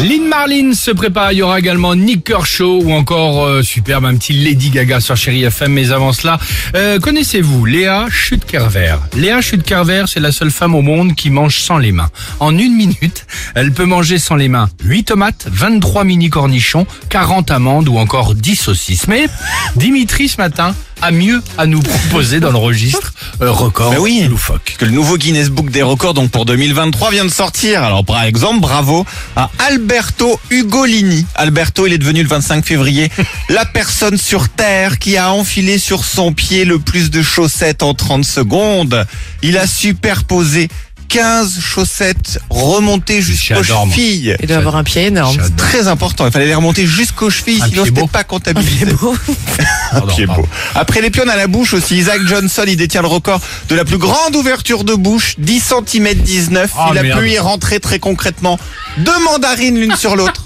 Lynn Marlin se prépare, il y aura également Nick Kershaw ou encore euh, superbe un petit Lady Gaga sur Chéri FM. Mais avant cela, euh, connaissez-vous Léa Schutkerver? Léa Schutkerver, c'est la seule femme au monde qui mange sans les mains. En une minute, elle peut manger sans les mains 8 tomates, 23 mini cornichons, 40 amandes ou encore 10 saucisses. Mais Dimitri ce matin a mieux à nous proposer dans le registre record Mais oui. loufoque. que le nouveau Guinness Book des records donc pour 2023 vient de sortir. Alors par exemple, bravo à Alberto Ugolini. Alberto, il est devenu le 25 février la personne sur terre qui a enfilé sur son pied le plus de chaussettes en 30 secondes. Il a superposé 15 chaussettes remontées jusqu'aux J'adore, chevilles. Il doit avoir un pied énorme. Très important, il fallait les remonter jusqu'aux chevilles, Un sinon pied c'était beau. pas comptabilisé. Un pied pardon. beau. Après les pionnes à la bouche aussi, Isaac Johnson, il détient le record de la plus grande ouverture de bouche, 10 cm 19. Ah, il a merde. pu y rentrer très concrètement deux mandarines l'une sur l'autre,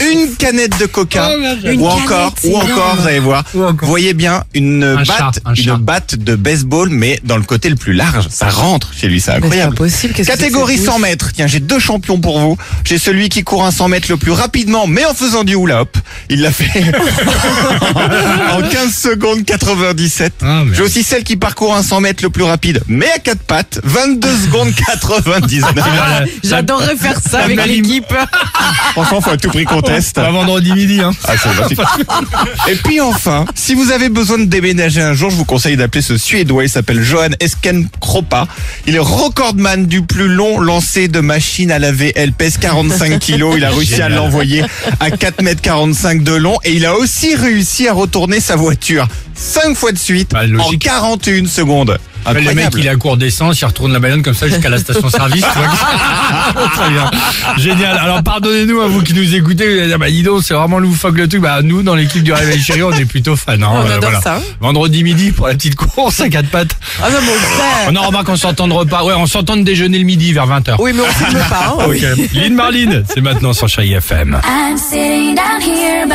une canette de coca, Oh, ou encore, ou encore, vous allez voir, voyez bien une Un batte, une batte de baseball, mais dans le côté le plus large. Ça rentre chez lui, c'est incroyable. impossible. qu'est-ce que c'est que Catégorie cette 100 bouche mètres. Tiens, j'ai deux champions pour vous. J'ai celui qui court un 100 mètres le plus rapidement, mais en faisant du hula hop. Il l'a fait en 15 secondes 97. Ah, j'ai aussi celle qui parcourt un 100 mètres le plus rapide, mais à quatre pattes, 22 secondes 99. Voilà. J'adorerais faire ça avec l'équipe. Franchement, faut à tout prix qu'on teste. Pas vendredi midi, hein. Ah, c'est magnifique. Et puis enfin, si vous avez besoin de déménager un jour, je vous conseille d'appeler ce Suédois. Il s'appelle Johan Eskenkropa. Il est recordman du plus long lancer de machine à laver. Elle pèse 45 kilos. Il a réussi à l'envoyer à 4 mètres 45 de long. Et il a aussi réussi à retourner sa voiture 5 fois de suite Bah, en logique. 41 secondes. Le mec, il est à court d'essence, il retourne la bagnole comme ça jusqu'à la station-service. Très bien. Génial. Alors, pardonnez-nous à vous qui nous écoutez. Vous allez dire, bah, dis donc, c'est vraiment loufoque le truc. Bah, nous, dans l'équipe du Réveil Chéri, on est plutôt fans. Hein. On Euh, adore ça. Vendredi midi pour la petite course à quatre pattes. Ah non, mon frère. On en remarque qu'on s'entend de repas. Ouais, on s'entend de déjeuner le midi vers 20h. Oui, mais on filme pas. hein. Ok. Lynn Marline, c'est maintenant sur Chéri FM. I'm sitting down here, but